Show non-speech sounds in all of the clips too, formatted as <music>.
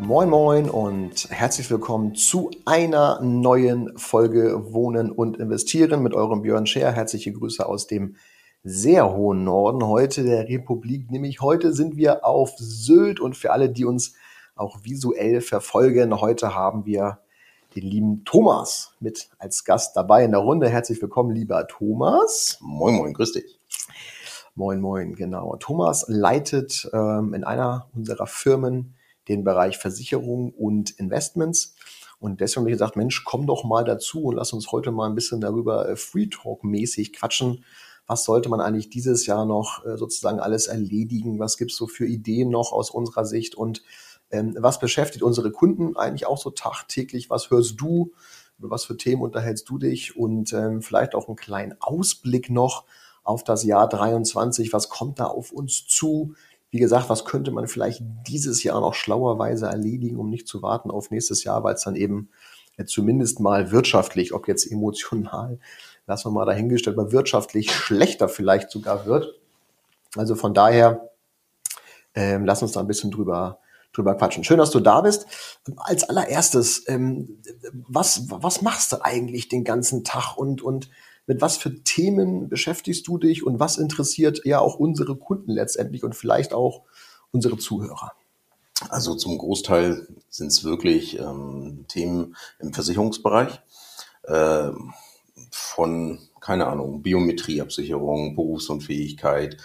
Moin Moin und herzlich willkommen zu einer neuen Folge Wohnen und Investieren mit eurem Björn Scher. Herzliche Grüße aus dem sehr hohen Norden heute der Republik. Nämlich heute sind wir auf Sylt und für alle, die uns auch visuell verfolgen, heute haben wir den lieben Thomas mit als Gast dabei in der Runde. Herzlich willkommen, lieber Thomas. Moin Moin, grüß dich. Moin Moin, genau. Thomas leitet ähm, in einer unserer Firmen den Bereich Versicherung und Investments. Und deswegen habe ich gesagt, Mensch, komm doch mal dazu und lass uns heute mal ein bisschen darüber äh, Free Talk-mäßig quatschen. Was sollte man eigentlich dieses Jahr noch äh, sozusagen alles erledigen? Was gibt's so für Ideen noch aus unserer Sicht? Und ähm, was beschäftigt unsere Kunden eigentlich auch so tagtäglich? Was hörst du? Über was für Themen unterhältst du dich? Und ähm, vielleicht auch einen kleinen Ausblick noch auf das Jahr 23. Was kommt da auf uns zu? Wie gesagt, was könnte man vielleicht dieses Jahr noch schlauerweise erledigen, um nicht zu warten auf nächstes Jahr, weil es dann eben ja, zumindest mal wirtschaftlich, ob jetzt emotional, lassen wir mal dahingestellt, mal wirtschaftlich schlechter vielleicht sogar wird. Also von daher, ähm, lass uns da ein bisschen drüber, drüber quatschen. Schön, dass du da bist. Als allererstes, ähm, was, was machst du eigentlich den ganzen Tag und, und mit was für Themen beschäftigst du dich und was interessiert ja auch unsere Kunden letztendlich und vielleicht auch unsere Zuhörer? Also zum Großteil sind es wirklich ähm, Themen im Versicherungsbereich. Äh, von, keine Ahnung, Biometrieabsicherung, Berufsunfähigkeit,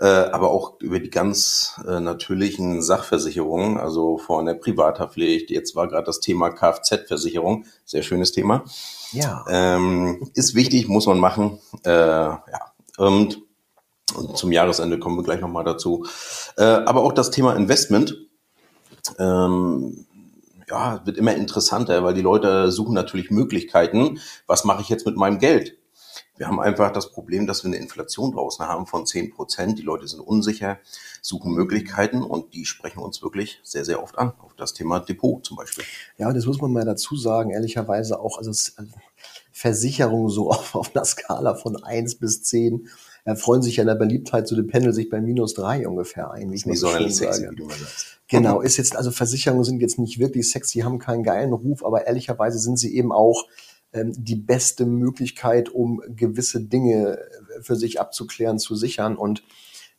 äh, aber auch über die ganz äh, natürlichen Sachversicherungen, also von der Privathaftpflicht. Jetzt war gerade das Thema Kfz-Versicherung, sehr schönes Thema. Ja. Ähm, ist wichtig, muss man machen. Äh, ja. Und, und zum Jahresende kommen wir gleich nochmal dazu. Äh, aber auch das Thema Investment. Ähm, ja, wird immer interessanter, weil die Leute suchen natürlich Möglichkeiten. Was mache ich jetzt mit meinem Geld? Wir haben einfach das Problem, dass wir eine Inflation draußen haben von 10 Prozent. Die Leute sind unsicher, suchen Möglichkeiten und die sprechen uns wirklich sehr, sehr oft an. Auf das Thema Depot zum Beispiel. Ja, das muss man mal dazu sagen, ehrlicherweise auch, also Versicherung so <laughs> auf, auf einer Skala von 1 bis 10 erfreuen sich ja der Beliebtheit, so dem Pendel sich bei minus 3 ungefähr ein. Wie ich nicht so sexy, wie du mal sagst. Genau, ist jetzt, also Versicherungen sind jetzt nicht wirklich sexy, haben keinen geilen Ruf, aber ehrlicherweise sind sie eben auch die beste Möglichkeit, um gewisse Dinge für sich abzuklären, zu sichern. Und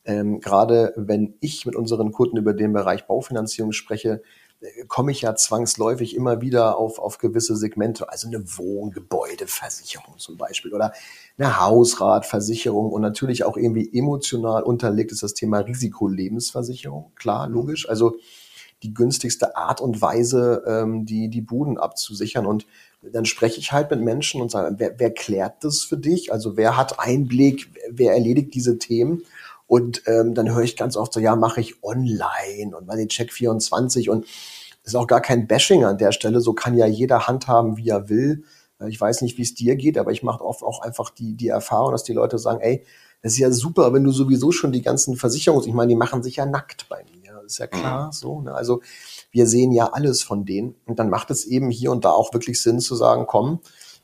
ähm, gerade wenn ich mit unseren Kunden über den Bereich Baufinanzierung spreche, äh, komme ich ja zwangsläufig immer wieder auf, auf gewisse Segmente, also eine Wohngebäudeversicherung zum Beispiel oder eine Hausratversicherung und natürlich auch irgendwie emotional unterlegt ist das Thema Risikolebensversicherung, klar, logisch. Also die günstigste Art und Weise, ähm, die, die Buden abzusichern. Und dann spreche ich halt mit Menschen und sage, wer, wer klärt das für dich? Also wer hat Einblick, wer erledigt diese Themen? Und ähm, dann höre ich ganz oft so, ja, mache ich online und meine Check 24 und ist auch gar kein Bashing an der Stelle. So kann ja jeder handhaben, wie er will. Ich weiß nicht, wie es dir geht, aber ich mache oft auch einfach die, die Erfahrung, dass die Leute sagen, ey, das ist ja super, wenn du sowieso schon die ganzen Versicherungen, ich meine, die machen sich ja nackt bei mir, ist ja klar, mhm. so. Ne? Also wir sehen ja alles von denen und dann macht es eben hier und da auch wirklich Sinn zu sagen, komm,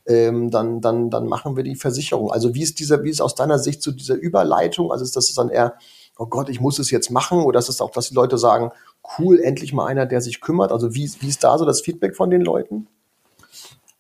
ähm, dann, dann, dann machen wir die Versicherung. Also wie ist dieser, wie ist aus deiner Sicht zu dieser Überleitung? Also ist das dann eher, oh Gott, ich muss es jetzt machen, oder ist es auch, dass die Leute sagen, cool, endlich mal einer, der sich kümmert? Also wie, wie ist da so das Feedback von den Leuten?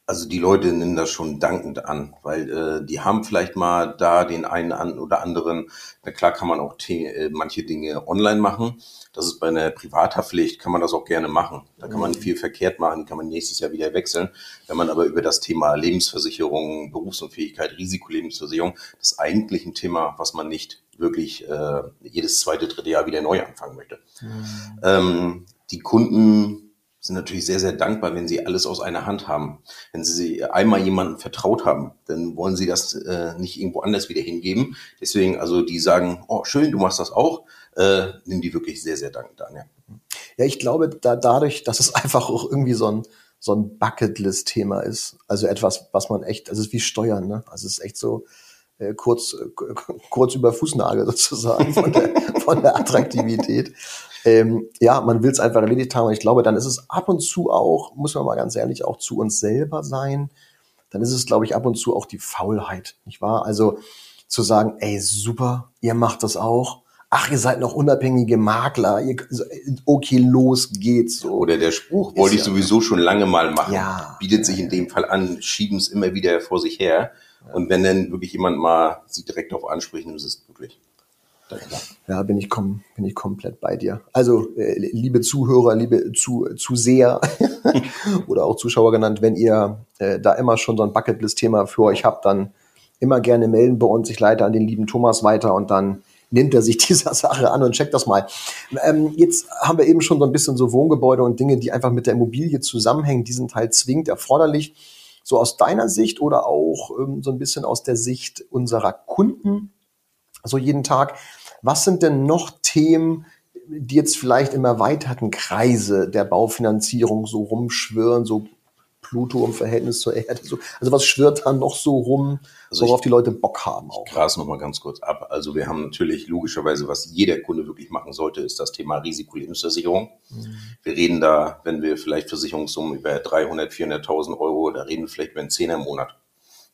Also die Leute nehmen das schon dankend an, weil äh, die haben vielleicht mal da den einen an oder anderen. Na klar kann man auch äh, manche Dinge online machen. Das ist bei einer Privathaftpflicht, kann man das auch gerne machen. Da kann man mhm. viel verkehrt machen, die kann man nächstes Jahr wieder wechseln. Wenn man aber über das Thema Lebensversicherung, Berufsunfähigkeit, Risikolebensversicherung, das ist eigentlich ein Thema, was man nicht wirklich äh, jedes zweite, dritte Jahr wieder neu anfangen möchte. Mhm. Ähm, die Kunden sind natürlich sehr, sehr dankbar, wenn sie alles aus einer Hand haben. Wenn sie einmal jemandem vertraut haben, dann wollen sie das äh, nicht irgendwo anders wieder hingeben. Deswegen, also die sagen, oh schön, du machst das auch, äh, nehmen die wirklich sehr, sehr dankend an. Ja, ja ich glaube, da, dadurch, dass es <laughs> einfach auch irgendwie so ein, so ein Bucketlist-Thema ist. Also etwas, was man echt, also es ist wie Steuern, ne? Also es ist echt so äh, kurz, äh, kurz über Fußnagel sozusagen von der, <laughs> von der Attraktivität. Ähm, ja, man will es einfach erledigt haben. Und ich glaube, dann ist es ab und zu auch, muss man mal ganz ehrlich, auch zu uns selber sein. Dann ist es, glaube ich, ab und zu auch die Faulheit, nicht wahr? Also zu sagen, ey, super, ihr macht das auch ach, ihr seid noch unabhängige Makler, ihr, okay, los geht's. So. Oder der Spruch, wollte ich ja, sowieso schon lange mal machen, ja, bietet sich in dem Fall an, schieben es immer wieder vor sich her. Und wenn dann wirklich jemand mal sie direkt darauf anspricht, dann ist es wirklich. Ja, bin ich, kom bin ich komplett bei dir. Also, äh, liebe Zuhörer, liebe zu Zuseher <laughs> oder auch Zuschauer genannt, wenn ihr äh, da immer schon so ein Bucketlist-Thema für euch habt, dann immer gerne melden bei uns. Ich leite an den lieben Thomas weiter und dann nimmt er sich <laughs> dieser Sache an und checkt das mal. Ähm, jetzt haben wir eben schon so ein bisschen so Wohngebäude und Dinge, die einfach mit der Immobilie zusammenhängen. Die sind halt zwingend erforderlich. So aus deiner Sicht oder auch ähm, so ein bisschen aus der Sicht unserer Kunden, so jeden Tag. Was sind denn noch Themen, die jetzt vielleicht im erweiterten Kreise der Baufinanzierung so rumschwirren, so Pluto im Verhältnis zur Erde. So. Also was schwirrt da noch so rum, also worauf ich, die Leute Bock haben auch? Ich gras noch mal ganz kurz ab. Also wir haben natürlich logischerweise, was jeder Kunde wirklich machen sollte, ist das Thema Risikolebensversicherung. Mhm. Wir reden da, wenn wir vielleicht Versicherungssummen über 300, 400.000 Euro, da reden wir vielleicht über einen Zehner im Monat.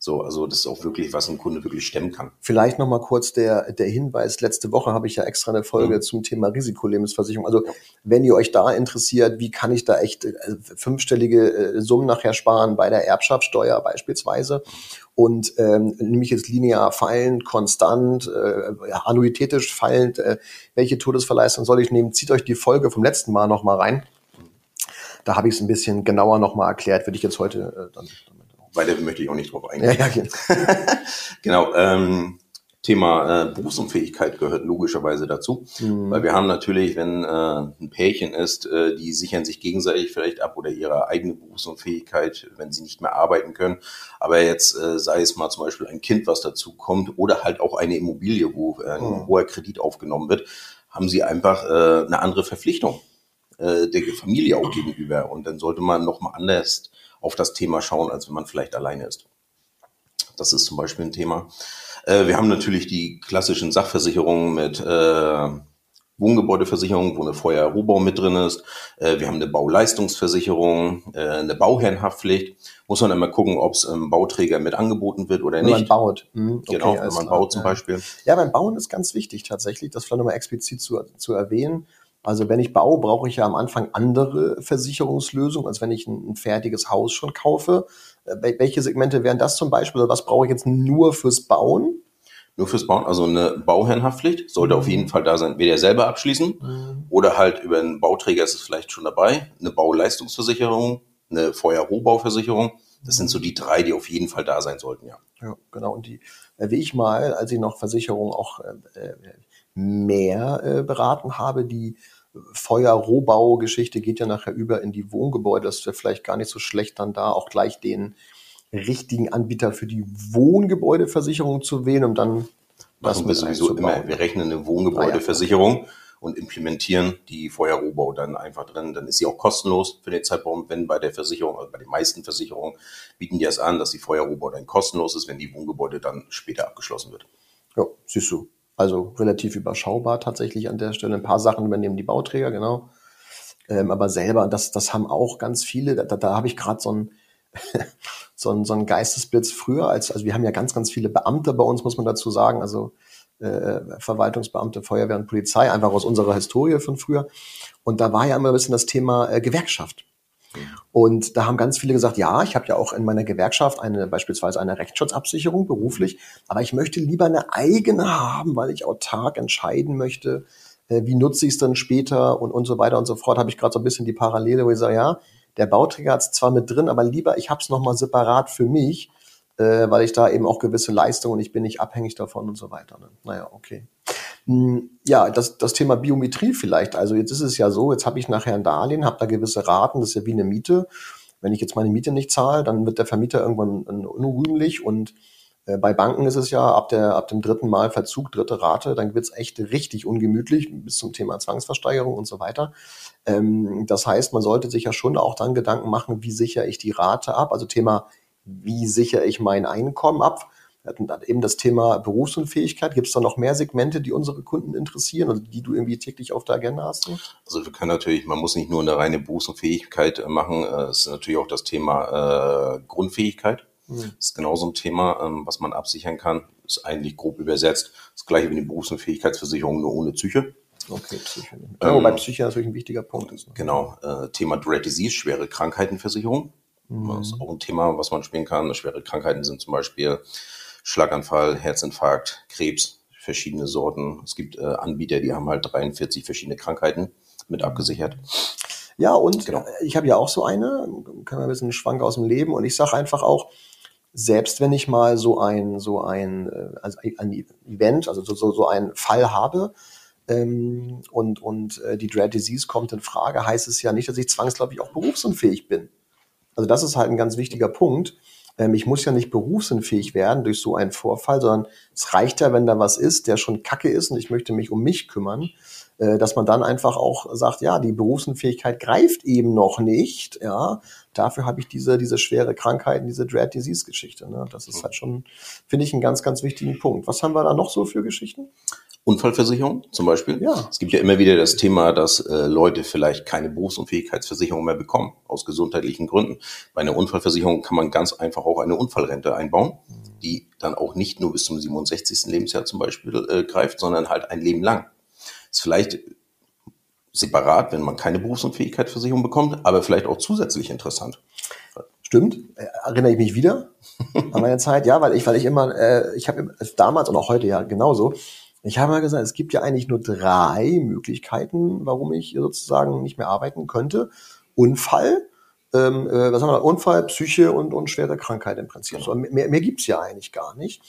So, also das ist auch wirklich, was ein Kunde wirklich stemmen kann. Vielleicht noch mal kurz der, der Hinweis. Letzte Woche habe ich ja extra eine Folge mhm. zum Thema Risikolebensversicherung. Also wenn ihr euch da interessiert, wie kann ich da echt äh, fünfstellige äh, Summen nachher sparen bei der Erbschaftssteuer beispielsweise und ähm, nämlich jetzt linear fallend, konstant, äh, annuitätisch fallend, äh, welche Todesverleistung soll ich nehmen? Zieht euch die Folge vom letzten Mal noch mal rein. Da habe ich es ein bisschen genauer noch mal erklärt, würde ich jetzt heute äh, dann weiter möchte ich auch nicht drauf <laughs> eingehen. Ja, ja, <laughs> genau. Ähm, Thema äh, Berufsunfähigkeit gehört logischerweise dazu, mhm. weil wir haben natürlich, wenn äh, ein Pärchen ist, äh, die sichern sich gegenseitig vielleicht ab oder ihre eigene Berufsunfähigkeit, wenn sie nicht mehr arbeiten können. Aber jetzt äh, sei es mal zum Beispiel ein Kind, was dazu kommt oder halt auch eine Immobilie, wo äh, ein mhm. hoher Kredit aufgenommen wird, haben sie einfach äh, eine andere Verpflichtung äh, der Familie auch gegenüber. Und dann sollte man nochmal anders auf das Thema schauen, als wenn man vielleicht alleine ist. Das ist zum Beispiel ein Thema. Äh, wir haben natürlich die klassischen Sachversicherungen mit äh, Wohngebäudeversicherung, wo eine Feuer-Rohbau mit drin ist. Äh, wir haben eine Bauleistungsversicherung, äh, eine Bauherrenhaftpflicht. Muss man immer gucken, ob es im Bauträger mit angeboten wird oder wenn nicht. Wenn man baut. Mhm, okay, genau, wenn man baut zum Beispiel. Ja, beim Bauen ist ganz wichtig tatsächlich, das vielleicht nochmal explizit zu, zu erwähnen. Also wenn ich baue, brauche ich ja am Anfang andere Versicherungslösungen, als wenn ich ein, ein fertiges Haus schon kaufe. Äh, welche Segmente wären das zum Beispiel? Oder was brauche ich jetzt nur fürs Bauen? Nur fürs Bauen, also eine Bauherrenhaftpflicht sollte mhm. auf jeden Fall da sein, weder selber abschließen mhm. oder halt über einen Bauträger ist es vielleicht schon dabei. Eine Bauleistungsversicherung, eine Feuerrohbauversicherung. Das sind so die drei, die auf jeden Fall da sein sollten, ja. Ja, genau. Und die erwähne ich mal, als ich noch Versicherungen auch äh, äh mehr äh, beraten habe. Die Feuer-Rohbau-Geschichte geht ja nachher über in die Wohngebäude. Das wäre vielleicht gar nicht so schlecht, dann da auch gleich den richtigen Anbieter für die Wohngebäudeversicherung zu wählen, um dann machen wir sowieso immer. Wir rechnen eine Wohngebäudeversicherung ah, ja. und implementieren die Feuerrohbau dann einfach drin. Dann ist sie auch kostenlos für den Zeitraum, wenn bei der Versicherung, also bei den meisten Versicherungen bieten die es an, dass die Feuerrohbau dann kostenlos ist, wenn die Wohngebäude dann später abgeschlossen wird. Ja, siehst du. Also relativ überschaubar tatsächlich an der Stelle. Ein paar Sachen übernehmen die Bauträger, genau. Ähm, aber selber, das, das haben auch ganz viele, da, da habe ich gerade so ein <laughs> so ein, so ein Geistesblitz früher, als, also wir haben ja ganz, ganz viele Beamte bei uns, muss man dazu sagen, also äh, Verwaltungsbeamte, Feuerwehr und Polizei, einfach aus unserer Historie von früher. Und da war ja immer ein bisschen das Thema äh, Gewerkschaft. Und da haben ganz viele gesagt, ja, ich habe ja auch in meiner Gewerkschaft eine beispielsweise eine Rechtsschutzabsicherung beruflich, aber ich möchte lieber eine eigene haben, weil ich autark entscheiden möchte, äh, wie nutze ich es dann später und, und so weiter und so fort. Habe ich gerade so ein bisschen die Parallele, wo ich sage, ja, der Bauträger hat es zwar mit drin, aber lieber ich habe es nochmal separat für mich, äh, weil ich da eben auch gewisse Leistungen und ich bin nicht abhängig davon und so weiter. Ne? Naja, okay. Hm, ja, das, das Thema Biometrie vielleicht. Also jetzt ist es ja so, jetzt habe ich nachher ein Darlehen, habe da gewisse Raten, das ist ja wie eine Miete. Wenn ich jetzt meine Miete nicht zahle, dann wird der Vermieter irgendwann unrühmlich und Äh, bei Banken ist es ja ab, der, ab dem dritten Mal Verzug, dritte Rate, dann wird's echt richtig ungemütlich bis zum Thema Zwangsversteigerung und so weiter. Ähm, das heißt, man sollte sich ja schon auch dann Gedanken machen, wie sichere ich die Rate ab? Also Thema, wie sichere ich mein Einkommen ab? Wir hatten eben das Thema Berufsunfähigkeit. Gibt es da noch mehr Segmente, die unsere Kunden interessieren oder die du irgendwie täglich auf der Agenda hast? Also wir können natürlich, man muss nicht nur eine reine Berufsunfähigkeit äh, machen, äh, es ist natürlich auch das Thema äh, Grundfähigkeit. Das ist genauso ein Thema, ähm, was man absichern kann. Ist eigentlich grob übersetzt das gleiche wie eine Berufsunfähigkeitsversicherung, nur ohne Psyche. Okay, Psyche. Ja, wobei Psyche natürlich ein wichtiger Punkt ist. Ne? Genau. Äh, Thema Dread Disease, schwere Krankheitenversicherung. Mhm. Das ist auch ein Thema, was man spielen kann. Schwere Krankheiten sind zum Beispiel Schlaganfall, Herzinfarkt, Krebs, verschiedene Sorten. Es gibt äh, Anbieter, die haben halt 43 verschiedene Krankheiten mit abgesichert. Ja, und genau. ich habe ja auch so eine, können wir ein bisschen Schwank aus dem Leben und ich sage einfach auch, selbst wenn ich mal so ein, so ein, äh, also ein Event, also so, so, so einen Fall habe, ähm, und, und äh, die Dread Disease kommt in Frage, heißt es ja nicht, dass ich zwangsläufig auch berufsunfähig bin. Also das ist halt ein ganz wichtiger Punkt. Ähm, ich muss ja nicht berufsunfähig werden durch so einen Vorfall, sondern es reicht ja, wenn da was ist, der schon kacke ist und ich möchte mich um mich kümmern, äh, dass man dann einfach auch sagt, ja, die Berufsunfähigkeit greift eben noch nicht, ja. Dafür habe ich diese, diese schwere Krankheiten, diese Dread Disease Geschichte. Ne? Das ist halt schon, finde ich, einen ganz, ganz wichtigen Punkt. Was haben wir da noch so für Geschichten? Unfallversicherung zum Beispiel. Ja. Es gibt ja immer wieder das Thema, dass äh, Leute vielleicht keine Berufsunfähigkeitsversicherung mehr bekommen, aus gesundheitlichen Gründen. Bei einer Unfallversicherung kann man ganz einfach auch eine Unfallrente einbauen, die dann auch nicht nur bis zum 67. Lebensjahr zum Beispiel äh, greift, sondern halt ein Leben lang. Ist vielleicht separat, wenn man keine Berufsunfähigkeitsversicherung bekommt, aber vielleicht auch zusätzlich interessant. Stimmt, äh, erinnere ich mich wieder an meine Zeit, ja, weil ich, weil ich immer, äh, ich habe damals und auch heute ja genauso, ich habe mal gesagt, es gibt ja eigentlich nur drei Möglichkeiten, warum ich sozusagen nicht mehr arbeiten könnte. Unfall, ähm, äh, was haben wir da? Unfall, Psyche und, und schwere Krankheit im Prinzip. So, mehr, mehr gibt's ja eigentlich gar nicht.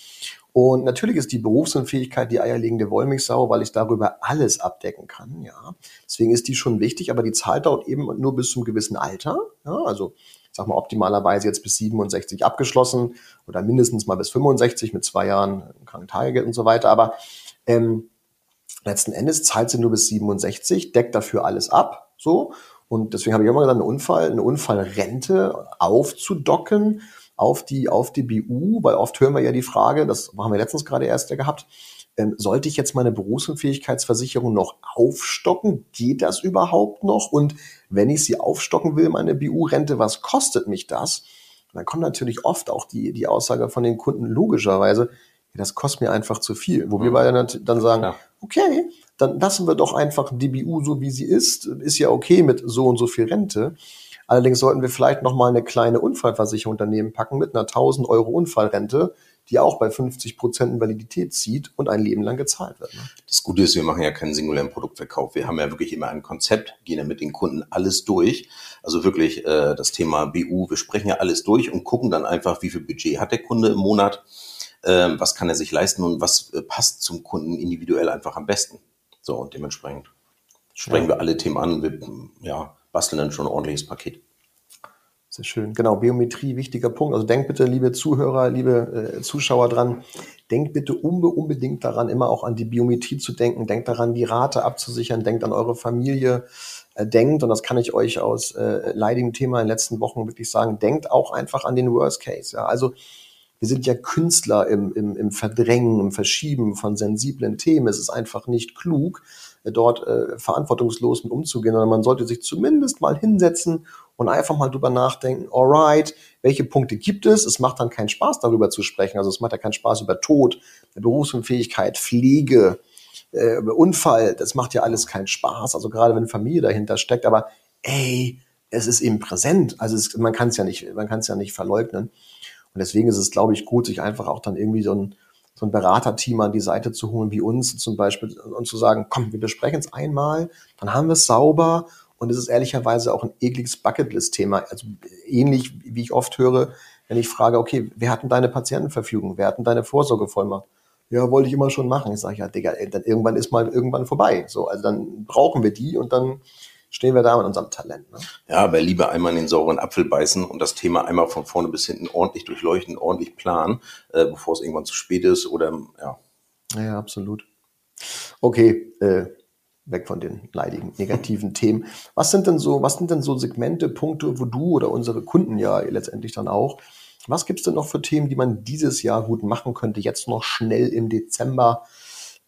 Und natürlich ist die Berufsunfähigkeit die eierlegende Wollmilchsau, weil ich darüber alles abdecken kann. Ja, deswegen ist die schon wichtig, aber die zahlt dauert eben nur bis zum gewissen Alter. Ja, also sag mal optimalerweise jetzt bis 67 abgeschlossen oder mindestens mal bis 65 mit zwei Jahren Krankentagegeld und so weiter. Aber ähm, letzten Endes zahlt sie nur bis 67, deckt dafür alles ab, so. Und deswegen habe ich immer gesagt, eine Unfall, eine Unfallrente aufzudocken auf die, auf die BU, weil oft hören wir ja die Frage, das haben wir letztens gerade erst gehabt, ähm, sollte ich jetzt meine Berufsunfähigkeitsversicherung noch aufstocken? Geht das überhaupt noch? Und wenn ich sie aufstocken will, meine BU-Rente, was kostet mich das? Und dann kommt natürlich oft auch die, die Aussage von den Kunden logischerweise, ja, das kostet mir einfach zu viel. Wo mhm. wir beide dann sagen, ja. okay, dann lassen wir doch einfach die BU so, wie sie ist. Ist ja okay mit so und so viel Rente. Allerdings sollten wir vielleicht noch mal eine kleine Unfallversicherung daneben packen mit einer 1000 Euro Unfallrente, die auch bei 50 Prozent Validität zieht und ein Leben lang gezahlt wird. Ne? Das Gute ist, wir machen ja keinen singulären Produktverkauf. Wir haben ja wirklich immer ein Konzept, gehen ja mit den Kunden alles durch. Also wirklich äh, das Thema BU, wir sprechen ja alles durch und gucken dann einfach, wie viel Budget hat der Kunde im Monat was kann er sich leisten und was äh, passt zum Kunden individuell einfach am besten. So, und dementsprechend sprechen ja. wir alle Themen an. Wir ja, basteln dann schon ein ordentliches Paket. Sehr schön. Genau, Biometrie, wichtiger Punkt. Also denkt bitte, liebe Zuhörer, liebe äh, Zuschauer dran, denkt bitte unbe unbedingt daran, immer auch an die Biometrie zu denken. Denkt daran, die Rate abzusichern. Denkt an eure Familie. Äh, denkt, und das kann ich euch aus äh, leidigem Thema in den letzten Wochen wirklich sagen, denkt auch einfach an den Worst Case. Ja? Also wir sind ja Künstler im, im, im Verdrängen, im Verschieben von sensiblen Themen. Es ist einfach nicht klug, äh, dort äh, verantwortungslos mit umzugehen, sondern man sollte sich zumindest mal hinsetzen und einfach mal drüber nachdenken, alright, welche Punkte gibt es? Es macht dann keinen Spaß, darüber zu sprechen. Also es macht ja keinen Spaß über Tod, Berufsunfähigkeit, Pflege, äh, Unfall. Das macht ja alles keinen Spaß. Also gerade wenn Familie dahinter steckt. Aber ey, es ist eben präsent. Also es, man kann es ja nicht, man kann es ja nicht verleugnen. Und deswegen ist es, glaube ich, gut, sich einfach auch dann irgendwie so ein, so ein Beraterteam an die Seite zu holen, wie uns zum Beispiel, und zu sagen, komm, wir besprechen es einmal, dann haben wir es sauber. Und es ist ehrlicherweise auch ein ekliges Bucketlist-Thema. Also ähnlich, wie ich oft höre, wenn ich frage, okay, wer hat denn deine Patientenverfügung? Wer hat denn deine Vorsorgevollmacht? Ja, wollte ich immer schon machen. Ich sage, ja, Digga, dann irgendwann ist mal irgendwann vorbei. So, also dann brauchen wir die und dann stehen wir da mit unserem Talent. Ne? Ja, aber lieber einmal in den sauren Apfel beißen und das Thema einmal von vorne bis hinten ordentlich durchleuchten, ordentlich planen, äh, bevor es irgendwann zu spät ist oder ja. Ja, absolut. Okay, äh, weg von den leidigen <laughs> negativen Themen. Was sind denn so, was sind denn so Segmente, Punkte, wo du oder unsere Kunden ja letztendlich dann auch, was gibt's denn noch für Themen, die man dieses Jahr gut machen könnte, jetzt noch schnell im Dezember,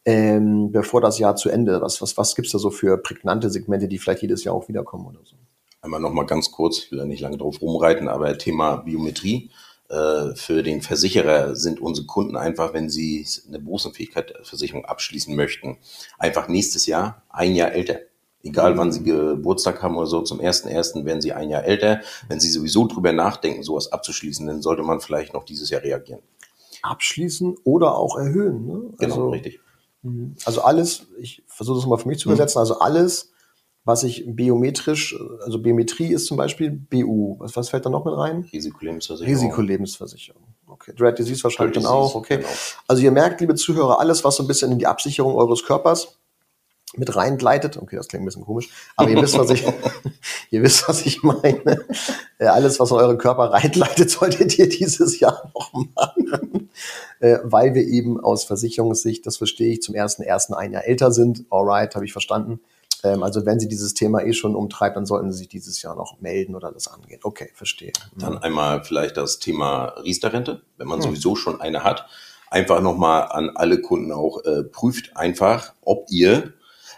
ähm, bevor das Jahr zu Ende? Was, was, was gibt's da so für prägnante Segmente, die vielleicht jedes Jahr auch wiederkommen oder so? Einmal nochmal ganz kurz, ich will da nicht lange drauf rumreiten, aber Thema Biometrie. Äh, für den Versicherer sind unsere Kunden einfach, wenn sie eine Berufsunfähigkeitsversicherung abschließen möchten, einfach nächstes Jahr ein Jahr älter. Egal wann sie Geburtstag haben oder so, zum ersten ersten werden sie ein Jahr älter. Wenn sie sowieso drüber nachdenken, sowas abzuschließen, dann sollte man vielleicht noch dieses Jahr reagieren. Abschließen oder auch erhöhen. Ne? Genau, also, richtig. Mhm. Also alles, ich versuche das mal für mich zu übersetzen, also alles, was ich biometrisch, also Biometrie ist zum Beispiel BU. Was, was fällt da noch mit rein? Risikolebensversicherung. Risikolebensversicherung. Okay. Dread Disease wahrscheinlich dann auch. Okay. Genau. Also ihr merkt, liebe Zuhörer, alles, was so ein bisschen in die Absicherung eures Körpers mit reingleitet. Okay, das klingt ein bisschen komisch, aber ihr wisst, was ich, <laughs> ihr wisst, was ich meine. Äh, alles, was in euren Körper reingleitet, solltet ihr dieses Jahr noch machen, äh, weil wir eben aus Versicherungssicht, das verstehe ich, zum ersten ersten ein Jahr älter sind. Alright, habe ich verstanden. Ähm, also wenn Sie dieses Thema eh schon umtreibt, dann sollten Sie sich dieses Jahr noch melden oder das angehen. Okay, verstehe. Dann einmal vielleicht das Thema Riester-Rente, wenn man hm. sowieso schon eine hat. Einfach nochmal an alle Kunden auch, äh, prüft einfach, ob ihr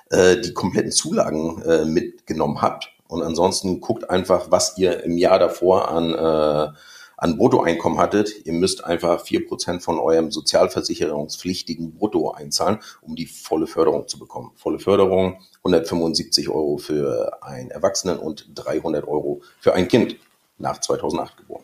äh, die kompletten Zulagen äh, mitgenommen habt. Und ansonsten guckt einfach, was ihr im Jahr davor an äh, an Bruttoeinkommen hattet, ihr müsst einfach vier Prozent von eurem sozialversicherungspflichtigen Brutto einzahlen, um die volle Förderung zu bekommen. Volle Förderung 175 Euro für einen Erwachsenen und 300 Euro für ein Kind nach 2008 geboren.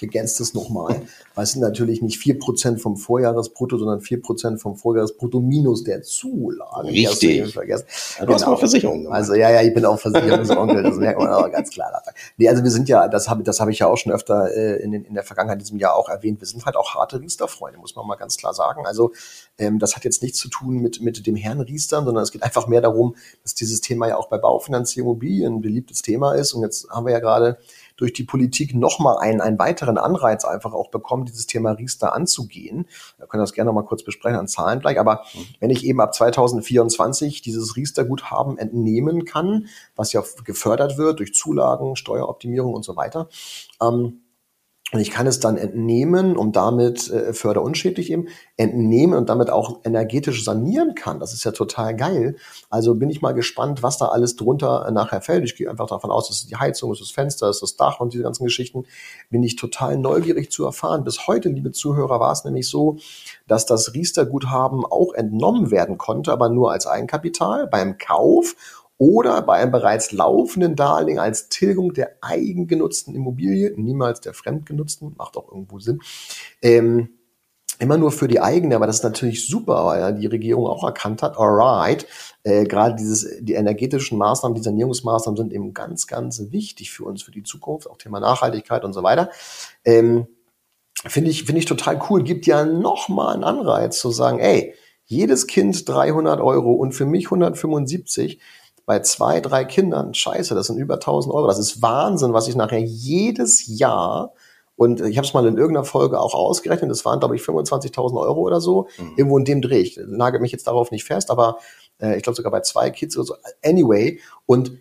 Ich ergänze das nochmal, weil es sind natürlich nicht vier Prozent vom Vorjahresbrutto, sondern vier Prozent vom Vorjahresbrutto minus der Zulage. Richtig. Vergessen. Ja, du hast genau. Versicherung gemacht. Also ja, ja, ich bin auch Versicherungsonkel, das merkt man aber ganz klar dabei. Nee, also wir sind ja, das habe das hab ich ja auch schon öfter äh, in, in der Vergangenheit in diesem Jahr auch erwähnt, wir sind halt auch harte Riester-Freunde, muss man mal ganz klar sagen. Also ähm, das hat jetzt nichts zu tun mit, mit dem Herrn Riester, sondern es geht einfach mehr darum, dass dieses Thema ja auch bei Baufinanzierung Immobilien ein beliebtes Thema ist. Und jetzt haben wir ja gerade durch die Politik nochmal einen, einen weiteren Anreiz einfach auch bekommen, dieses Thema Riester anzugehen. Wir können das gerne nochmal kurz besprechen an Zahlen gleich. Aber mhm. wenn ich eben ab 2024 dieses Riester-Guthaben entnehmen kann, was ja gefördert wird durch Zulagen, Steueroptimierung und so weiter, ähm, und ich kann es dann entnehmen, um damit äh, förderunschädlich eben entnehmen und damit auch energetisch sanieren kann. Das ist ja total geil. Also bin ich mal gespannt, was da alles drunter äh, nachher fällt. Ich gehe einfach davon aus, es ist die Heizung, es ist das Fenster, es ist das Dach und diese ganzen Geschichten. Bin ich total neugierig zu erfahren. Bis heute, liebe Zuhörer, war es nämlich so, dass das Riester-Guthaben auch entnommen werden konnte, aber nur als Eigenkapital beim Kauf oder bei einem bereits laufenden Darlehen als Tilgung der eigengenutzten Immobilie, niemals der fremdgenutzten, macht auch irgendwo Sinn. Ähm, immer nur für die eigene, aber das ist natürlich super, weil ja die Regierung auch erkannt hat, alright, äh, gerade dieses, die energetischen Maßnahmen, die Sanierungsmaßnahmen sind eben ganz, ganz wichtig für uns, für die Zukunft, auch Thema Nachhaltigkeit und so weiter. Ähm, Finde ich, finde ich total cool, gibt ja nochmal einen Anreiz zu sagen, ey, jedes Kind 300 Euro und für mich 175, bei zwei, drei Kindern, scheiße, das sind über 1000 Euro. Das ist Wahnsinn, was ich nachher jedes Jahr und ich habe es mal in irgendeiner Folge auch ausgerechnet. Das waren, glaube ich, 25.000 Euro oder so. Mhm. Irgendwo in dem Dreh. Ich nagel mich jetzt darauf nicht fest, aber äh, ich glaube sogar bei zwei Kids oder so. Anyway. Und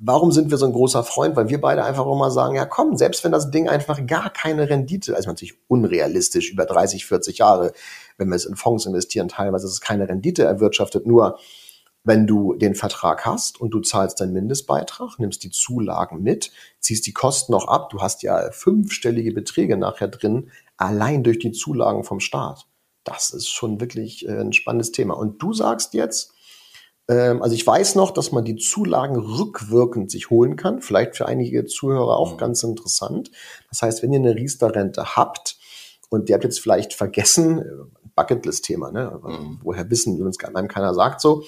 warum sind wir so ein großer Freund? Weil wir beide einfach immer sagen, ja komm, selbst wenn das Ding einfach gar keine Rendite, also natürlich unrealistisch über 30, 40 Jahre, wenn wir es in Fonds investieren, teilweise ist es keine Rendite erwirtschaftet, nur wenn du den Vertrag hast und du zahlst deinen Mindestbeitrag, nimmst die Zulagen mit, ziehst die Kosten noch ab, du hast ja fünfstellige Beträge nachher drin, allein durch die Zulagen vom Staat. Das ist schon wirklich äh, ein spannendes Thema. Und du sagst jetzt, ähm, also ich weiß noch, dass man die Zulagen rückwirkend sich holen kann, vielleicht für einige Zuhörer auch mhm. ganz interessant. Das heißt, wenn ihr eine Riester-Rente habt und ihr habt jetzt vielleicht vergessen, äh, Bucketlist-Thema, ne? Mhm. woher wissen, wenn es einem keiner sagt so,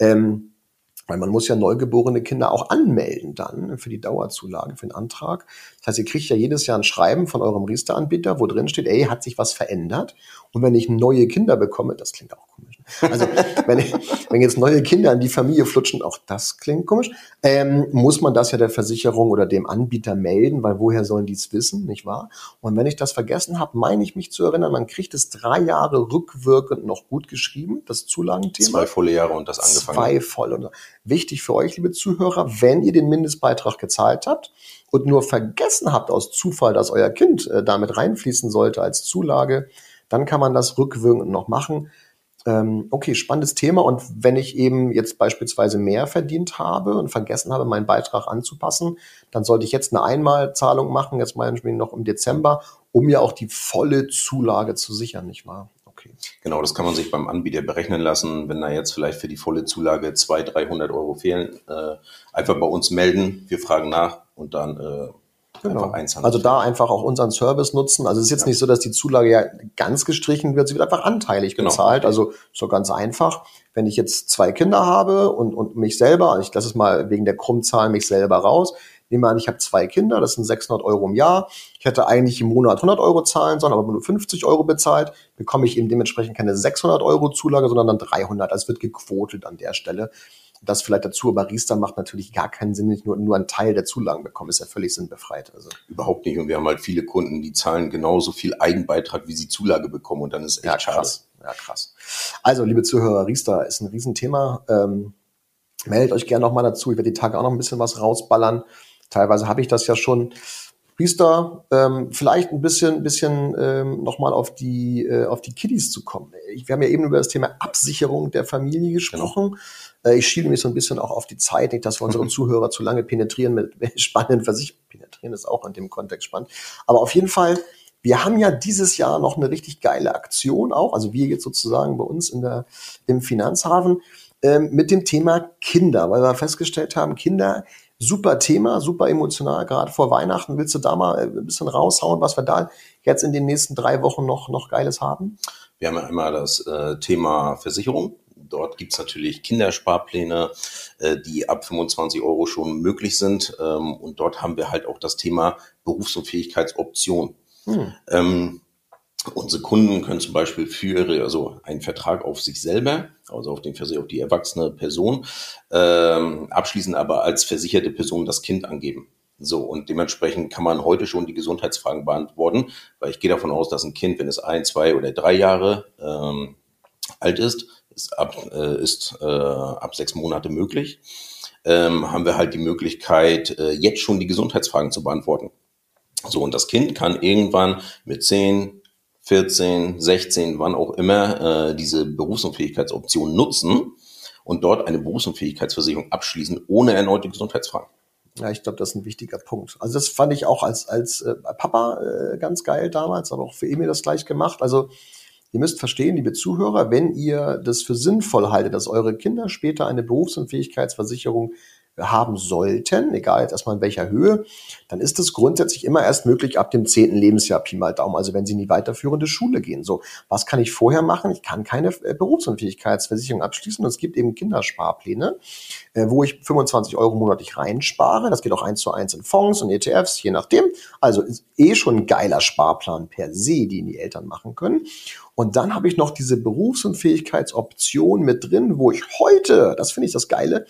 ähm, weil man muss ja neugeborene Kinder auch anmelden dann für die Dauerzulage, für den Antrag. Das heißt, ihr kriegt ja jedes Jahr ein Schreiben von eurem Riester-Anbieter, wo drin steht, ey, hat sich was verändert? Und wenn ich neue Kinder bekomme, das klingt auch komisch? Also wenn, wenn jetzt neue Kinder in die Familie flutschen, auch das klingt komisch, ähm, muss man das ja der Versicherung oder dem Anbieter melden, weil woher sollen die es wissen, nicht wahr? Und wenn ich das vergessen habe, meine ich mich zu erinnern, man kriegt es drei Jahre rückwirkend noch gut geschrieben, das Zulagenthema. Zwei volle Jahre und das angefangen. Zwei volle. Wichtig für euch, liebe Zuhörer, wenn ihr den Mindestbeitrag gezahlt habt und nur vergessen habt aus Zufall, dass euer Kind äh, damit reinfließen sollte als Zulage, dann kann man das rückwirkend noch machen. Ähm, okay, spannendes Thema. Und wenn ich eben jetzt beispielsweise mehr verdient habe und vergessen habe, meinen Beitrag anzupassen, dann sollte ich jetzt eine Einmalzahlung machen, jetzt meinetwegen noch im Dezember, um ja auch die volle Zulage zu sichern, nicht wahr? Okay. Genau, das kann man sich beim Anbieter berechnen lassen. Wenn da jetzt vielleicht für die volle Zulage 200, 300 Euro fehlen, äh, einfach bei uns melden. Wir fragen nach und dann äh, Genau. Also da einfach auch unseren Service nutzen. Also es ist jetzt ja. nicht so, dass die Zulage ja ganz gestrichen wird, sie wird einfach anteilig genau. bezahlt. Also so ganz einfach. Wenn ich jetzt zwei Kinder habe und, und mich selber, ich lasse es mal wegen der Krummzahl mich selber raus, nehme an, ich habe zwei Kinder, das sind 600 Euro im Jahr. Ich hätte eigentlich im Monat 100 Euro zahlen sollen, aber nur 50 Euro bezahlt, bekomme ich eben dementsprechend keine 600 Euro Zulage, sondern dann 300. Also es wird gequotet an der Stelle das vielleicht dazu, aber Riester macht natürlich gar keinen Sinn, wenn ich nur, nur einen Teil der Zulagen bekomme, ist ja völlig sinnbefreit. Also. Überhaupt nicht. Und wir haben halt viele Kunden, die zahlen genauso viel Eigenbeitrag, wie sie Zulage bekommen. Und dann ist echt ja, krass. Schade. Ja, krass. Also, liebe Zuhörer, Riester ist ein Riesenthema. Ähm, meldet euch gerne nochmal dazu. Ich werde die Tage auch noch ein bisschen was rausballern. Teilweise habe ich das ja schon. Priester, ähm, vielleicht ein bisschen, bisschen ähm, nochmal auf die, äh, auf die Kiddies zu kommen. Ich, wir haben ja eben über das Thema Absicherung der Familie gesprochen. Genau. Äh, ich schiele mich so ein bisschen auch auf die Zeit, nicht, dass wir unsere <laughs> Zuhörer zu lange penetrieren mit <laughs> spannenden Versicherungen. Penetrieren ist auch in dem Kontext spannend. Aber auf jeden Fall, wir haben ja dieses Jahr noch eine richtig geile Aktion auch, also wir jetzt sozusagen bei uns in der, im Finanzhafen, ähm, mit dem Thema Kinder, weil wir festgestellt haben, Kinder super Thema, super emotional, gerade vor Weihnachten. Willst du da mal äh, ein bisschen raushauen, was wir da jetzt in den nächsten drei Wochen noch, noch Geiles haben? Wir haben ja immer das äh, Thema Versicherung. Dort gibt's natürlich Kindersparpläne, äh, die ab 25 Euro schon möglich sind. Ähm, und dort haben wir halt auch das Thema Berufsunfähigkeitsoption. Hm. Ähm, Unsere Kunden können zum Beispiel für ihre, also einen Vertrag auf sich selber, also auf den auf die erwachsene Person, ähm, abschließen, aber als versicherte Person das Kind angeben. So, und dementsprechend kann man heute schon die Gesundheitsfragen beantworten, weil ich gehe davon aus, dass ein Kind, wenn es ein, zwei oder drei Jahre ähm, alt ist, ist ab, äh, ist, äh, ab sechs Monate möglich, ähm, haben wir halt die Möglichkeit, äh, jetzt schon die Gesundheitsfragen zu beantworten. So, und das Kind kann irgendwann mit zehn, 14, 16, wann auch immer, äh, diese Berufsunfähigkeitsoption nutzen und dort eine Berufsunfähigkeitsversicherung abschließen, ohne erneute Gesundheitsfragen. Ja, ich glaube, das ist ein wichtiger Punkt. Also das fand ich auch als, als äh, Papa äh, ganz geil damals, aber auch für Emil das gleich gemacht. Also ihr müsst verstehen, liebe Zuhörer, wenn ihr das für sinnvoll haltet, dass eure Kinder später eine Berufsunfähigkeitsversicherung haben sollten, egal jetzt erstmal in welcher Höhe, dann ist es grundsätzlich immer erst möglich ab dem zehnten Lebensjahr Pi mal Daumen, also wenn sie in die weiterführende Schule gehen. So, was kann ich vorher machen? Ich kann keine äh, Berufsunfähigkeitsversicherung abschließen und es gibt eben Kindersparpläne, äh, wo ich 25 Euro monatlich reinspare. Das geht auch eins zu eins in Fonds und ETFs, je nachdem. Also ist eh schon ein geiler Sparplan per se, den die Eltern machen können. Und dann habe ich noch diese Berufsunfähigkeitsoption mit drin, wo ich heute, das finde ich das Geile,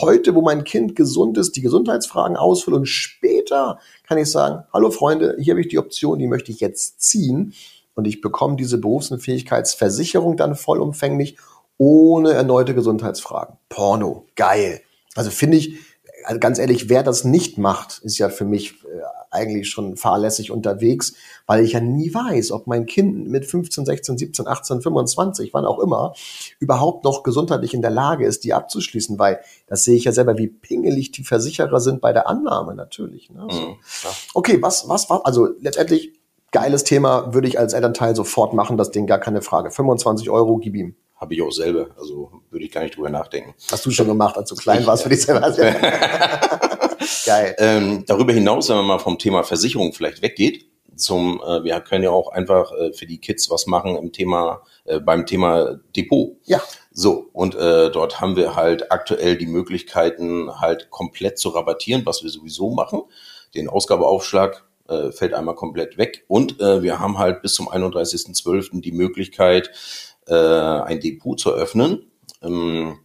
heute, wo mein Kind gesund ist, die Gesundheitsfragen ausfülle und später kann ich sagen, hallo Freunde, hier habe ich die Option, die möchte ich jetzt ziehen und ich bekomme diese Berufsunfähigkeitsversicherung dann vollumfänglich ohne erneute Gesundheitsfragen. Porno, geil. Also finde ich, also ganz ehrlich, wer das nicht macht, ist ja für mich äh, eigentlich schon fahrlässig unterwegs, weil ich ja nie weiß, ob mein Kind mit 15, 16, 17, 18, 25, wann auch immer, überhaupt noch gesundheitlich in der Lage ist, die abzuschließen, weil das sehe ich ja selber, wie pingelig die Versicherer sind bei der Annahme natürlich. Ne? So. Mhm, okay, was, was war, also letztendlich geiles Thema, würde ich als Elternteil sofort machen, das Ding gar keine Frage. 25 Euro, gib ihm. Habe ich auch selber, also würde ich gar nicht drüber nachdenken. Hast du schon gemacht, als du klein warst für dich selber? <laughs> Geil. Ähm, darüber hinaus, wenn man mal vom Thema Versicherung vielleicht weggeht, zum, äh, wir können ja auch einfach äh, für die Kids was machen im Thema, äh, beim Thema Depot. Ja. So, und äh, dort haben wir halt aktuell die Möglichkeiten, halt komplett zu rabattieren, was wir sowieso machen. Den Ausgabeaufschlag äh, fällt einmal komplett weg. Und äh, wir haben halt bis zum 31.12. die Möglichkeit, äh, ein Depot zu öffnen. Ähm,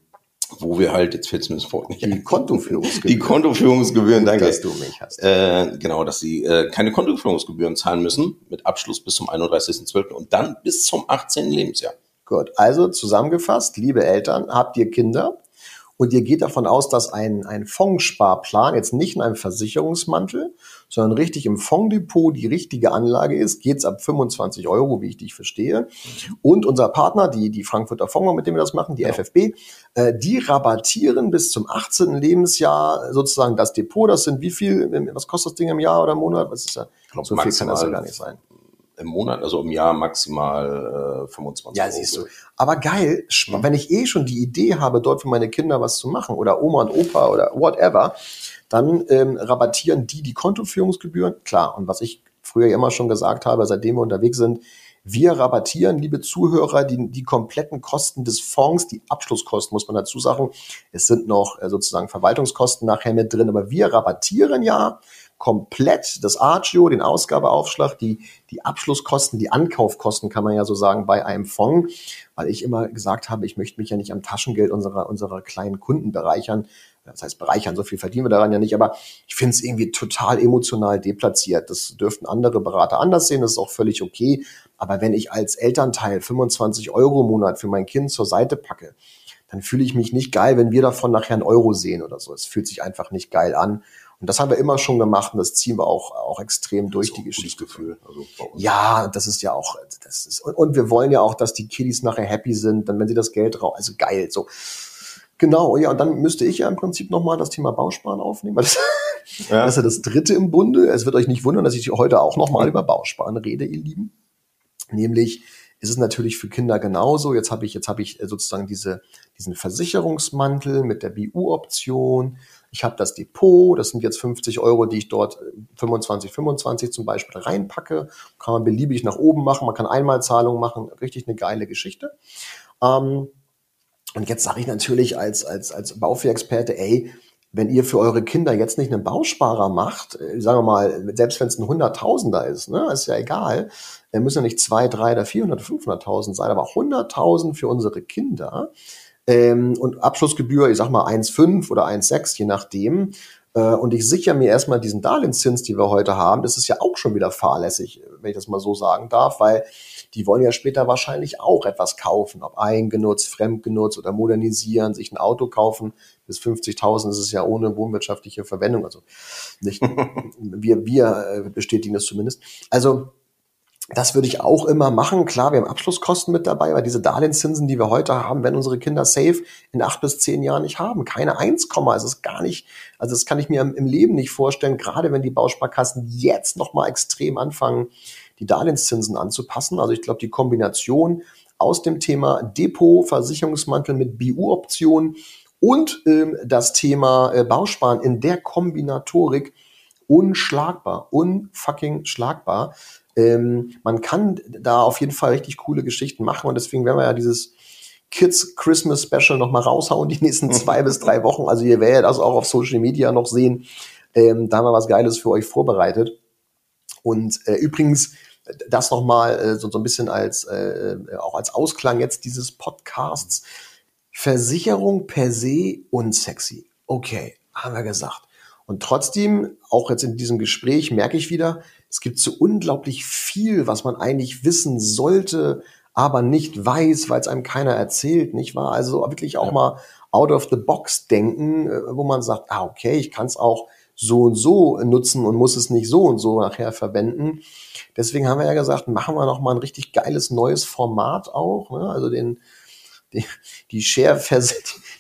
wo wir halt, jetzt fällt es mir das Wort nicht Die Kontoführungsgebühren. Die Kontoführungsgebühren, danke. Dass du mich hast. Äh, genau, dass sie äh, keine Kontoführungsgebühren zahlen müssen, mit Abschluss bis zum 31.12. und dann bis zum 18. Lebensjahr. Gut, also zusammengefasst, liebe Eltern, habt ihr Kinder und ihr geht davon aus, dass ein, ein Fondssparplan jetzt nicht in einem Versicherungsmantel, sondern richtig im Fonddepot die richtige Anlage ist, geht's ab 25 Euro, wie ich dich verstehe. Und unser Partner, die, die Frankfurter Fonds, mit dem wir das machen, die Genau. FFB, äh, die rabattieren bis zum 18. Lebensjahr sozusagen das Depot. Das sind wie viel, was kostet das Ding im Jahr oder im Monat? Was ist ja, glaub, so viel kann das ja gar nicht sein. Im Monat, also im Jahr maximal äh, 25 Ja, Euro. siehst du. Aber geil, sp- wenn ich eh schon die Idee habe, dort für meine Kinder was zu machen oder Oma und Opa oder whatever, dann ähm, rabattieren die die Kontoführungsgebühren. Klar, und was ich früher immer schon gesagt habe, seitdem wir unterwegs sind, wir rabattieren, liebe Zuhörer, die, die kompletten Kosten des Fonds, die Abschlusskosten, muss man dazu sagen. Es sind noch äh, sozusagen Verwaltungskosten nachher mit drin, aber wir rabattieren ja komplett das Agio, den Ausgabeaufschlag, die, die Abschlusskosten, die Ankaufkosten, kann man ja so sagen, bei einem Fonds, weil ich immer gesagt habe, ich möchte mich ja nicht am Taschengeld unserer, unserer kleinen Kunden bereichern. Das heißt, bereichern, so viel verdienen wir daran ja nicht, aber ich finde es irgendwie total emotional deplatziert. Das dürften andere Berater anders sehen, das ist auch völlig okay. Aber wenn ich als Elternteil 25 Euro im Monat für mein Kind zur Seite packe, dann fühle ich mich nicht geil, wenn wir davon nachher einen Euro sehen oder so. Es fühlt sich einfach nicht geil an. Und das haben wir immer schon gemacht und das ziehen wir auch, auch extrem durch Das ist die Geschichte. Gefühl. Also. Ja, das ist ja auch, das ist, und, und wir wollen ja auch, dass die Kiddies nachher happy sind, dann wenn sie das Geld raus, also geil, so. Genau, ja, und dann müsste ich ja im Prinzip nochmal das Thema Bausparen aufnehmen, weil das, <laughs> Ja. das ist ja das dritte im Bunde. Es wird euch nicht wundern, dass ich heute auch nochmal über Bausparen rede, ihr Lieben. Nämlich ist es natürlich für Kinder genauso. Jetzt habe ich, jetzt habe ich äh, sozusagen diese, diesen Versicherungsmantel mit der BU-Option. Ich habe das Depot, das sind jetzt 50 Euro, die ich dort äh, 25, 25 zum Beispiel reinpacke. Kann man beliebig nach oben machen, man kann Einmalzahlungen machen, richtig eine geile Geschichte. Ähm, und jetzt sage ich natürlich als, als, als Baufirexperte, ey, wenn ihr für eure Kinder jetzt nicht einen Bausparer macht, äh, sagen wir mal, selbst wenn es ein Hunderttausender ist, ne, ist ja egal, dann müssen ja nicht zwei, drei oder 400, 500.000 sein, aber 100.000 für unsere Kinder. Ähm, und Abschlussgebühr, ich sag mal 1,5 oder 1,6, je nachdem. Äh, und ich sichere mir erstmal diesen Darlehenszins, die wir heute haben. Das ist ja auch schon wieder fahrlässig, wenn ich das mal so sagen darf, weil die wollen ja später wahrscheinlich auch etwas kaufen, ob eigengenutzt, fremdgenutzt oder modernisieren, sich ein Auto kaufen. Bis 50.000 ist es ja ohne wohnwirtschaftliche Verwendung. Also nicht, <laughs> wir, wir äh, bestätigen das zumindest. Also das würde ich auch immer machen. Klar, wir haben Abschlusskosten mit dabei, weil diese Darlehenszinsen, die wir heute haben, werden unsere Kinder safe in acht bis zehn Jahren nicht haben. Keine 1, also es ist gar nicht, also das kann ich mir im, im Leben nicht vorstellen, gerade wenn die Bausparkassen jetzt nochmal extrem anfangen, die Darlehenszinsen anzupassen. Also ich glaube, die Kombination aus dem Thema Depot, Versicherungsmantel mit BU-Option und ähm, das Thema äh, Bausparen in der Kombinatorik unschlagbar, unfucking schlagbar. Ähm, man kann da auf jeden Fall richtig coole Geschichten machen und deswegen werden wir ja dieses Kids Christmas Special noch mal raushauen die nächsten zwei bis drei Wochen. Also ihr werdet das auch auf Social Media noch sehen. Ähm, da haben wir was Geiles für euch vorbereitet. Und äh, übrigens, das nochmal äh, so, so ein bisschen als äh, auch als Ausklang jetzt dieses Podcasts. Versicherung per se unsexy. Okay, haben wir gesagt. Und trotzdem, auch jetzt in diesem Gespräch merke ich wieder, es gibt so unglaublich viel, was man eigentlich wissen sollte, aber nicht weiß, weil es einem keiner erzählt, nicht wahr? Also wirklich auch Ja. mal out of the box denken, äh, wo man sagt, ah, okay, ich kann es auch so und so nutzen und muss es nicht so und so nachher verwenden. Deswegen haben wir ja gesagt, machen wir noch mal ein richtig geiles neues Format auch, ne? also den die, die Share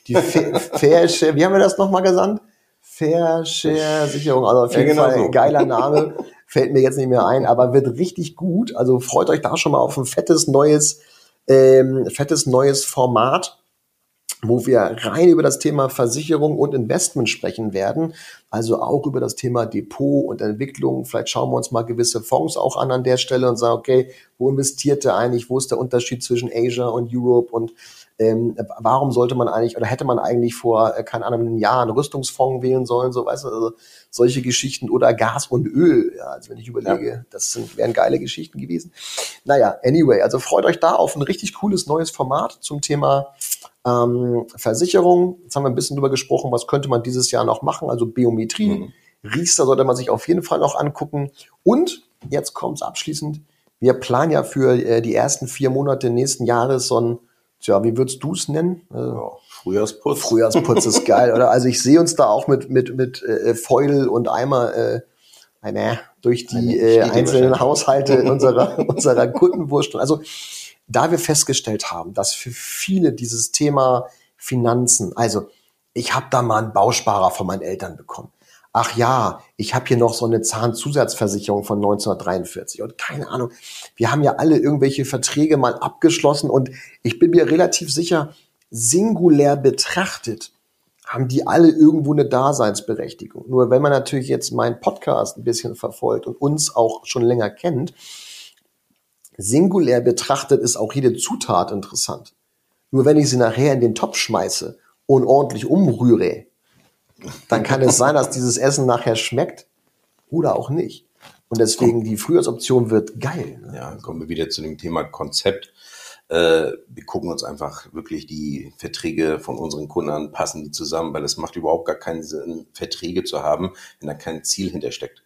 die Fair, Share, wie haben wir das noch mal gesandt? Fair Share Sicherung, also auf Ja, jeden genau Fall so. ein geiler Name, <laughs> fällt mir jetzt nicht mehr ein, aber wird richtig gut. Also freut euch da schon mal auf ein fettes neues, ähm, fettes neues Format wo wir rein über das Thema Versicherung und Investment sprechen werden, also auch über das Thema Depot und Entwicklung. Vielleicht schauen wir uns mal gewisse Fonds auch an an der Stelle und sagen, okay, wo investiert der eigentlich, wo ist der Unterschied zwischen Asia und Europe und Ähm, warum sollte man eigentlich oder hätte man eigentlich vor, äh, keine Ahnung, einem Jahr einen Rüstungsfonds wählen sollen, so weißt du, also solche Geschichten oder Gas und Öl. Ja, also wenn ich überlege, ja. das sind, wären geile Geschichten gewesen. Naja, anyway, also freut euch da auf ein richtig cooles neues Format zum Thema ähm, Versicherung. Jetzt haben wir ein bisschen drüber gesprochen, was könnte man dieses Jahr noch machen, also Biometrie. Mhm. Riester sollte man sich auf jeden Fall noch angucken. Und jetzt kommt es abschließend. Wir planen ja für äh, die ersten vier Monate nächsten Jahres so ein, tja, wie würdest du es nennen? Äh, ja, Frühjahrsputz. Frühjahrsputz ist geil, oder? Also ich sehe uns da auch mit, mit, mit äh, Feudel und Eimer äh, eine, durch die äh, einzelnen Haushalte <laughs> unserer, unserer Kundenwurst. Also da wir festgestellt haben, dass für viele dieses Thema Finanzen, also ich habe da mal einen Bausparer von meinen Eltern bekommen ach ja, ich habe hier noch so eine Zahnzusatzversicherung von 1943 und keine Ahnung. Wir haben ja alle irgendwelche Verträge mal abgeschlossen und ich bin mir relativ sicher, singulär betrachtet haben die alle irgendwo eine Daseinsberechtigung. Nur wenn man natürlich jetzt meinen Podcast ein bisschen verfolgt und uns auch schon länger kennt, singulär betrachtet ist auch jede Zutat interessant. Nur wenn ich sie nachher in den Topf schmeiße und ordentlich umrühre, dann kann es sein, dass dieses Essen nachher schmeckt oder auch nicht. Und deswegen die Frühjahrsoption wird geil. Ne? Ja, kommen wir wieder zu dem Thema Konzept. Äh, wir gucken uns einfach wirklich die Verträge von unseren Kunden an, passen die zusammen, weil es macht überhaupt gar keinen Sinn, Verträge zu haben, wenn da kein Ziel hintersteckt.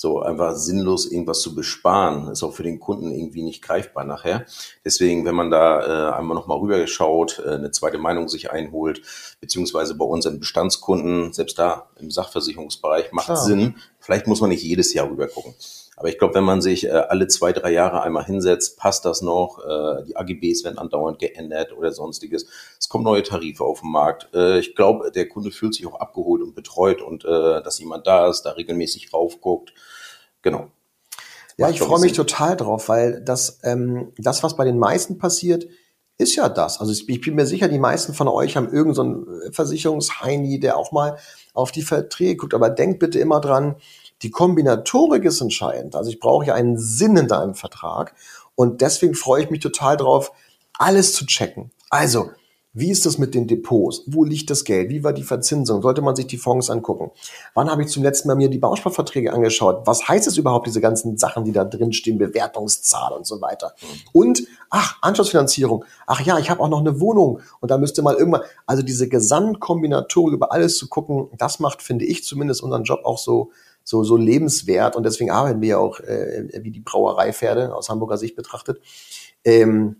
So einfach sinnlos irgendwas zu besparen, ist auch für den Kunden irgendwie nicht greifbar nachher. Deswegen, wenn man da äh, einmal nochmal rübergeschaut, äh, eine zweite Meinung sich einholt, beziehungsweise bei unseren Bestandskunden, selbst da im Sachversicherungsbereich macht Klar. Sinn. Vielleicht muss man nicht jedes Jahr rüber gucken. Aber ich glaube, wenn man sich äh, alle zwei, drei Jahre einmal hinsetzt, passt das noch. Äh, die AGBs werden andauernd geändert oder sonstiges. Es kommen neue Tarife auf den Markt. Äh, ich glaube, der Kunde fühlt sich auch abgeholt und betreut und äh, dass jemand da ist, da regelmäßig raufguckt. Genau. Ja, ich freue mich total drauf, weil das, ähm, das, was bei den meisten passiert, ist ja das. Also ich bin mir sicher, die meisten von euch haben irgendeinen so Versicherungsheini, der auch mal auf die Verträge guckt. Aber denkt bitte immer dran, die Kombinatorik ist entscheidend. Also ich brauche ja einen Sinn in deinem Vertrag. Und deswegen freue ich mich total drauf, alles zu checken. Also, wie ist das mit den Depots? Wo liegt das Geld? Wie war die Verzinsung? Sollte man sich die Fonds angucken? Wann habe ich zum letzten Mal mir die Bausparverträge angeschaut? Was heißt es überhaupt, diese ganzen Sachen, die da drin stehen, Bewertungszahl und so weiter? Und, ach, Anschlussfinanzierung. Ach ja, ich habe auch noch eine Wohnung und da müsste mal irgendwann, also diese Gesamtkombinatorik über alles zu gucken, das macht, finde ich, zumindest unseren Job auch so, so, so lebenswert und deswegen arbeiten wir ja auch äh, wie die Brauereipferde aus Hamburger Sicht betrachtet. Ähm,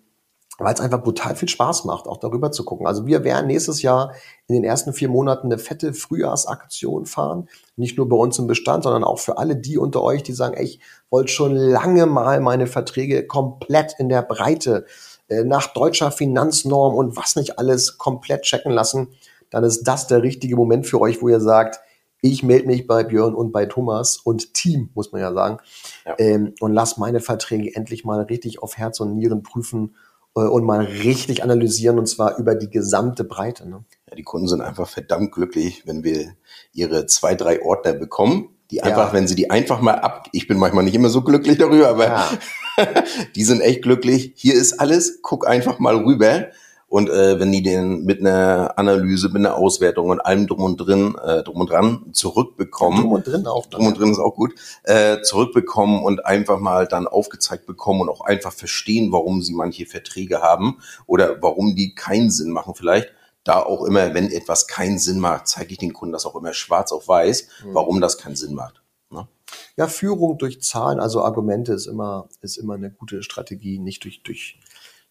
weil es einfach brutal viel Spaß macht, auch darüber zu gucken. Also wir werden nächstes Jahr in den ersten vier Monaten eine fette Frühjahrsaktion fahren. Nicht nur bei uns im Bestand, sondern auch für alle die unter euch, die sagen, ey, ich wollte schon lange mal meine Verträge komplett in der Breite äh, nach deutscher Finanznorm und was nicht alles komplett checken lassen. Dann ist das der richtige Moment für euch, wo ihr sagt, ich melde mich bei Björn und bei Thomas und Team, muss man ja sagen, ja. Ähm, und lass meine Verträge endlich mal richtig auf Herz und Nieren prüfen äh, und mal richtig analysieren und zwar über die gesamte Breite. Ne? Ja, die Kunden sind einfach verdammt glücklich, wenn wir ihre zwei, drei Ordner bekommen, die einfach, ja. wenn sie die einfach mal ab, ich bin manchmal nicht immer so glücklich darüber, aber <laughs> die sind echt glücklich. Hier ist alles, guck einfach mal rüber. Und äh, wenn die den mit einer Analyse, mit einer Auswertung und allem drum und drin, äh, drum und dran zurückbekommen. Drum und drin auch. Drum und drin ist auch gut. Äh, zurückbekommen und einfach mal dann aufgezeigt bekommen und auch einfach verstehen, warum sie manche Verträge haben oder warum die keinen Sinn machen vielleicht. Da auch immer, wenn etwas keinen Sinn macht, zeige ich den Kunden das auch immer schwarz auf weiß, mhm. warum das keinen Sinn macht. Ne? Ja, Führung durch Zahlen, also Argumente ist immer, ist immer eine gute Strategie, nicht durch, durch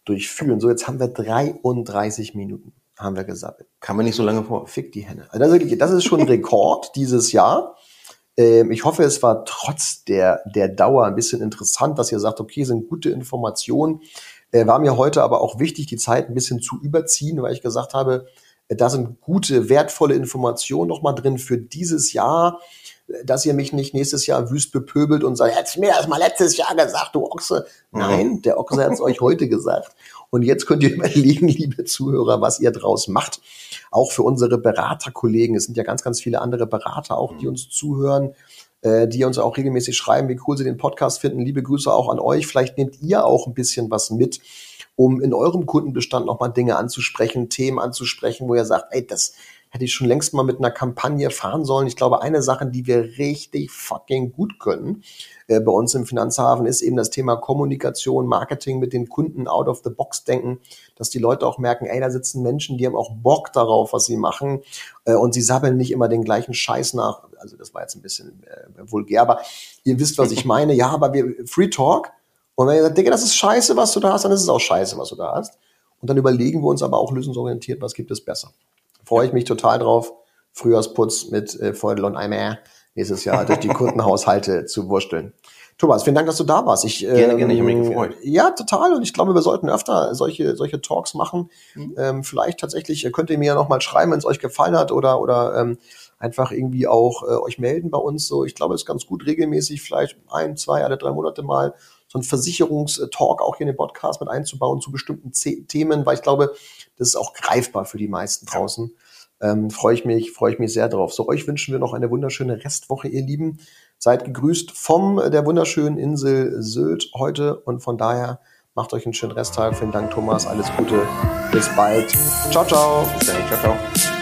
durchführen. So, jetzt haben wir 33 Minuten, haben wir gesammelt. Kann man nicht so lange vor. Fick die Henne. Also das, ist, das ist schon ein <laughs> Rekord dieses Jahr. Ähm, ich hoffe, es war trotz der, der Dauer ein bisschen interessant, dass ihr sagt, okay, sind gute Informationen. Äh, war mir heute aber auch wichtig, die Zeit ein bisschen zu überziehen, weil ich gesagt habe, äh, da sind gute, wertvolle Informationen nochmal drin für dieses Jahr dass ihr mich nicht nächstes Jahr wüst bepöbelt und sagt, hättest mir das mal letztes Jahr gesagt, du Ochse. Mhm. Nein, der Ochse hat es euch heute gesagt. Und jetzt könnt ihr <laughs> überlegen, liebe Zuhörer, was ihr draus macht. Auch für unsere Beraterkollegen. Es sind ja ganz, ganz viele andere Berater auch, die mhm. uns zuhören, äh, die uns auch regelmäßig schreiben, wie cool sie den Podcast finden. Liebe Grüße auch an euch. Vielleicht nehmt ihr auch ein bisschen was mit um in eurem Kundenbestand nochmal Dinge anzusprechen, Themen anzusprechen, wo ihr sagt, ey, das hätte ich schon längst mal mit einer Kampagne fahren sollen. Ich glaube, eine Sache, die wir richtig fucking gut können äh, bei uns im Finanzhafen, ist eben das Thema Kommunikation, Marketing mit den Kunden out of the box denken, dass die Leute auch merken, ey, da sitzen Menschen, die haben auch Bock darauf, was sie machen äh, und sie sabbeln nicht immer den gleichen Scheiß nach. Also das war jetzt ein bisschen äh, vulgär, aber ihr wisst, was ich meine. Ja, aber wir Free Talk. Und wenn ihr sagt, Digga, das ist scheiße, was du da hast, dann ist es auch scheiße, was du da hast. Und dann überlegen wir uns aber auch lösungsorientiert, was gibt es besser freue ich mich total drauf. Frühjahrsputz mit äh, Feudel und Eimer nächstes Jahr durch die <laughs> Kundenhaushalte zu wursteln. Thomas, vielen Dank, dass du da warst. Ich, gerne, ähm, gerne, ich habe mich gefreut. Ja, total. Und ich glaube, wir sollten öfter solche, solche Talks machen. Mhm. Ähm, vielleicht tatsächlich äh, könnt ihr mir ja nochmal schreiben, wenn es euch gefallen hat oder, oder ähm, einfach irgendwie auch äh, euch melden bei uns. So, ich glaube, es ist ganz gut, regelmäßig, vielleicht ein, zwei, alle drei Monate mal so ein Versicherungstalk auch hier in den Podcast mit einzubauen zu bestimmten Z Themen, weil ich glaube, das ist auch greifbar für die meisten draußen. Ähm, freue ich mich, freue ich mich sehr drauf. So, euch wünschen wir noch eine wunderschöne Restwoche, ihr Lieben. Seid gegrüßt vom der wunderschönen Insel Sylt heute und von daher macht euch einen schönen Resttag. Vielen Dank, Thomas. Alles Gute. Bis bald. Ciao, ciao. Bis dann. Ciao, ciao.